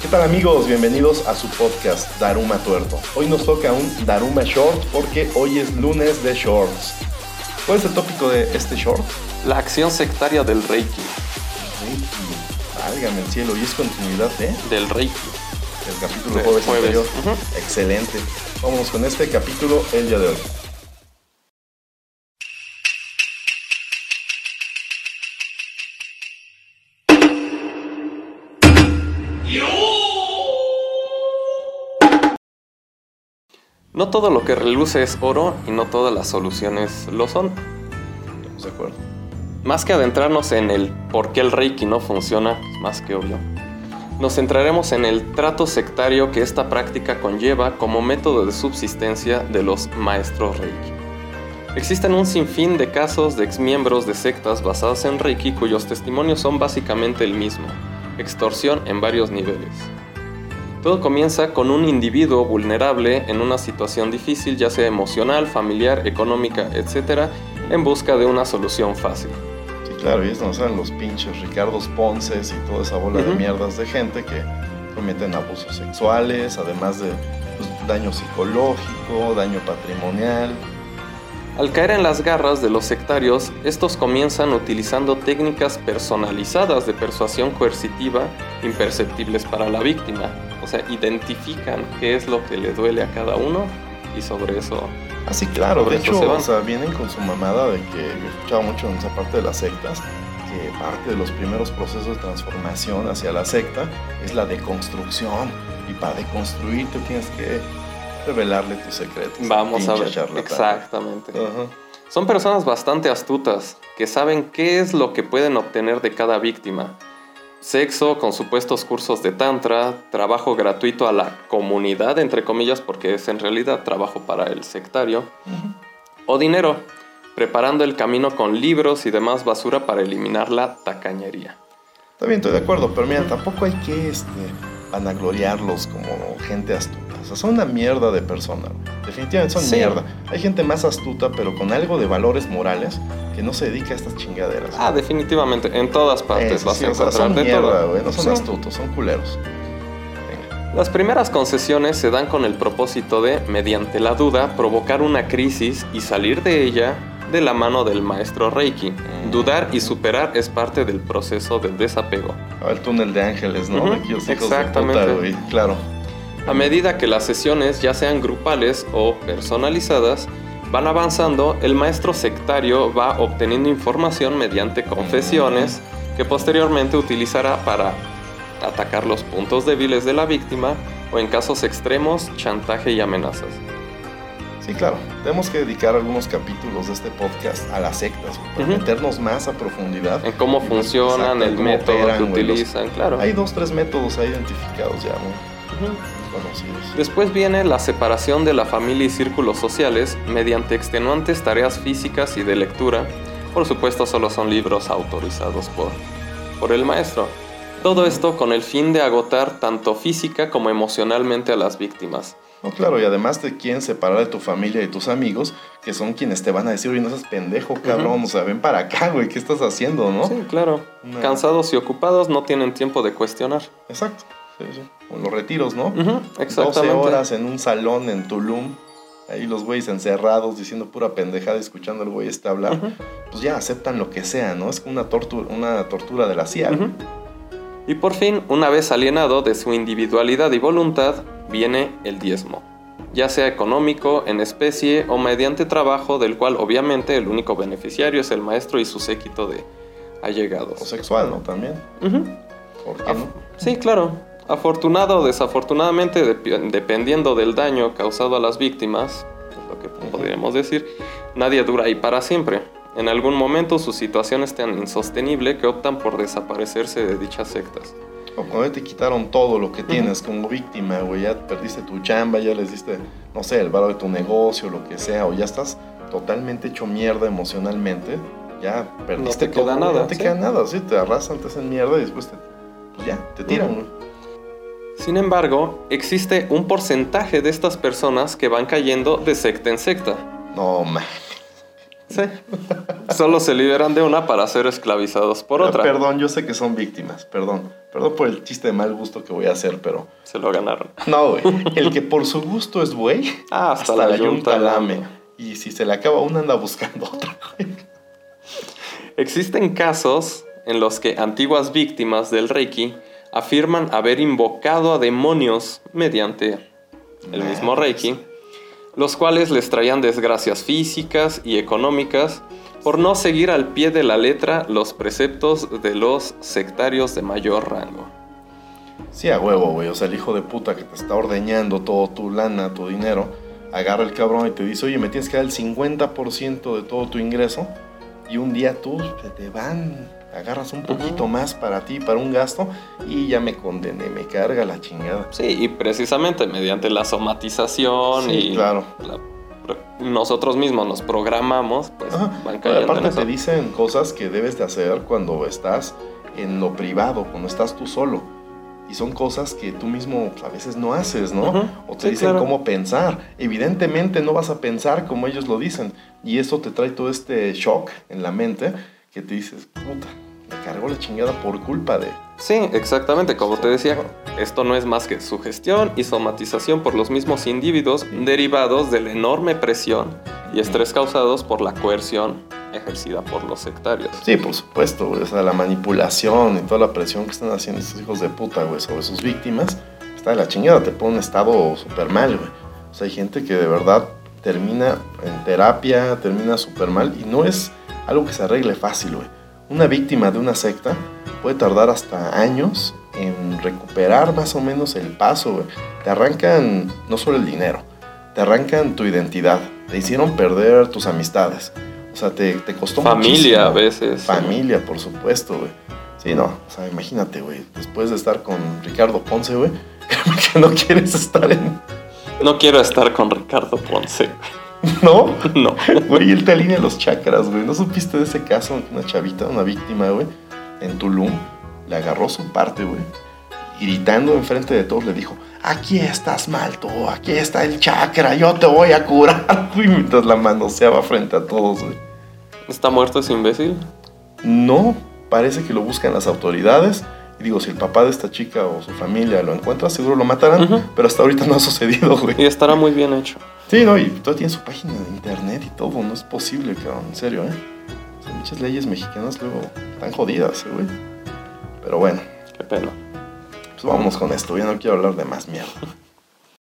¿Qué tal amigos? Bienvenidos a su podcast Daruma Tuerto. Hoy nos toca un Daruma Short porque hoy es lunes de shorts. ¿Cuál es el tópico de este short? La acción sectaria del Reiki. Reiki. Válgame el cielo. Y es continuidad ¿eh? Del Reiki. El capítulo De jueves, jueves. anterior. Excelente. Vámonos con este capítulo el día de hoy. No todo lo que reluce es oro y no todas las soluciones lo son. Estamos de acuerdo. Más que adentrarnos en el por qué el Reiki no funciona, más que obvio. Nos centraremos en el trato sectario que esta práctica conlleva como método de subsistencia de los maestros Reiki. Existen un sinfín de casos de exmiembros de sectas basadas en Reiki cuyos testimonios son básicamente el mismo, extorsión en varios niveles. Todo comienza con un individuo vulnerable en una situación difícil, ya sea emocional, familiar, económica, etc., en busca de una solución fácil. Sí, claro, y es donde salen los pinches Ricardos Ponces y toda esa bola de mierdas de gente que cometen abusos sexuales, además de pues, daño psicológico, daño patrimonial. Al caer en las garras de los sectarios, estos comienzan utilizando técnicas personalizadas de persuasión coercitiva imperceptibles para la víctima. O sea, identifican qué es lo que le duele a cada uno y sobre eso... Ah, sí, claro, de hecho, se van. o sea, vienen con su mamada de que yo he escuchado mucho en esa parte de las sectas, que parte de los primeros procesos de transformación hacia la secta es la deconstrucción. Y para deconstruirte tienes que revelarle tus secretos. Vamos a ver. Exactamente. Son personas bastante astutas, que saben qué es lo que pueden obtener de cada víctima. Sexo con supuestos cursos de tantra, trabajo gratuito a la comunidad, entre comillas, porque es en realidad trabajo para el sectario, o dinero, preparando el camino con libros y demás basura para eliminar la tacañería. Bien, estoy de acuerdo, pero mira, tampoco hay que este, vanagloriarlos como gente astuta. O sea, son una mierda de persona. güey. Definitivamente son Sí. mierda. Hay gente más astuta, pero con algo de valores morales, que no se dedica a estas chingaderas. Ah, definitivamente, en todas partes Eh, vas sí, a o sea, encontrar son de mierda, todo. güey. No son Sí. astutos, son culeros. Venga. Las primeras concesiones se dan con el propósito de, mediante la duda, provocar una crisis y salir de ella de la mano del maestro Reiki. Mm. Dudar y superar es parte del proceso del desapego. Ah, el túnel de ángeles, ¿no? De aquellos hijos exactamente. de puta, güey. Claro. A medida que las sesiones, ya sean grupales o personalizadas, van avanzando, el maestro sectario va obteniendo información mediante confesiones que posteriormente utilizará para atacar los puntos débiles de la víctima o en casos extremos, chantaje y amenazas. Sí, claro. Tenemos que dedicar algunos capítulos de este podcast a las sectas, güey, para Ujú. meternos más a profundidad. En cómo funcionan, exacto, el cómo método operan, que güey, los- utilizan, claro. Hay dos, tres métodos ahí identificados ya. Después viene la separación de la familia y círculos sociales mediante extenuantes tareas físicas y de lectura. Por supuesto, solo son libros autorizados por, por el maestro. Todo esto con el fin de agotar tanto física como emocionalmente a las víctimas. No, claro, y además te quieren separar de tu familia y tus amigos, que son quienes te van a decir, oye, no seas pendejo, cabrón, Ujú. o sea, ven para acá, güey, ¿qué estás haciendo, no? Sí, claro. No. Cansados y ocupados no tienen tiempo de cuestionar. Exacto, sí, sí. O los retiros, ¿no? Ujú, 12 exactamente. horas en un salón en Tulum, ahí los güeyes encerrados diciendo pura pendejada, escuchando al güey este hablar, pues ya aceptan lo que sea, ¿no? Es como una, tortura una tortura de la CIA. Y por fin, una vez alienado de su individualidad y voluntad, viene el diezmo, ya sea económico, en especie o mediante trabajo, del cual obviamente el único beneficiario es el maestro y su séquito de O allegados. sexual, ¿no? También. ¿Por qué no? Sí, claro. Afortunado o desafortunadamente, dep- dependiendo del daño causado a las víctimas, es lo que podríamos decir, nadie dura ahí para siempre. En algún momento su situación es tan insostenible que optan por desaparecerse de dichas sectas. O cuando ya te quitaron todo lo que tienes como víctima, güey, ya perdiste tu chamba, ya les diste, no sé, el varo de tu negocio, lo que sea, o ya estás totalmente hecho mierda emocionalmente, ya perdiste te queda todo, nada, No te sí. queda nada, sí, te arrasan, te hacen mierda y después te, pues ya, te tiran, güey. Sin embargo, existe un porcentaje de estas personas que van cayendo de secta en secta. No, man. Solo se liberan de una para ser esclavizados por otra. Perdón, yo sé que son víctimas, perdón. Perdón por el chiste de mal gusto que voy a hacer, pero... Se lo ganaron. No, güey. El que por su gusto es güey, Ah, hasta, la, yunta lame. Y si se le acaba una, anda buscando otra, güey. Existen casos en los que antiguas víctimas del Reiki afirman haber invocado a demonios mediante el mismo Reiki, los cuales les traían desgracias físicas y económicas por no seguir al pie de la letra los preceptos de los sectarios de mayor rango. Sí, a huevo, güey. O sea, el hijo de puta que te está ordeñando todo tu lana, tu dinero, agarra el cabrón y te dice, oye, me tienes que dar el 50% de todo tu ingreso. Y un día tú te, te van, agarras un poquito más para ti, para un gasto, y ya me condené, me carga la chingada. Sí, y precisamente mediante la somatización Sí, y claro. la- nosotros mismos nos programamos, pues Ajá. van Pero cayendo en aparte te dicen cosas que debes de hacer cuando estás en lo privado, cuando estás tú solo. Y son cosas que tú mismo a veces no haces, ¿no? O te Sí, dicen claro. cómo pensar. Evidentemente no vas a pensar como ellos lo dicen. Y eso te trae todo este shock en la mente que te dices, puta, me cargó la chingada por culpa de... Sí, exactamente, como te decía, esto no es más que sugestión y somatización por los mismos individuos derivados de la enorme presión y estrés causados por la coerción ejercida por los sectarios. Sí, por supuesto, güey. O sea, la manipulación y toda la presión que están haciendo estos hijos de puta, güey, sobre sus víctimas, está de la chingada, te pone un estado súper mal, güey. O sea, hay gente que de verdad termina en terapia, termina súper mal y no es algo que se arregle fácil, güey. Una víctima de una secta puede tardar hasta años en recuperar más o menos el paso, güey. Te arrancan no solo el dinero, te arrancan tu identidad, te hicieron perder tus amistades. O sea, te, te costó Familia a veces. Familia, por supuesto, güey. Sí, no, o sea, imagínate, güey, después de estar con Ricardo Ponce, güey, que no quieres estar en... No quiero estar con Ricardo Ponce. ¿No? No. Güey, él te alinea los chakras, güey. ¿No supiste de ese caso? Una chavita, una víctima, güey, en Tulum, le agarró su parte, güey, gritando enfrente de todos le dijo, aquí estás mal tú, aquí está el chakra, yo te voy a curar, güey, mientras la manoseaba frente a todos, güey. ¿Está muerto ese imbécil? No, parece que lo buscan las autoridades. Y digo, si el papá de esta chica o su familia lo encuentra, seguro lo matarán. Pero hasta ahorita no ha sucedido, güey. Y estará muy bien hecho. Sí, no, y todavía tiene su página de internet y todo. No es posible, cabrón. En serio, ¿eh? O sea, muchas leyes mexicanas luego están jodidas, ¿eh, güey. Pero bueno, Qué pena. pues vámonos con esto. Ya no quiero hablar de más mierda.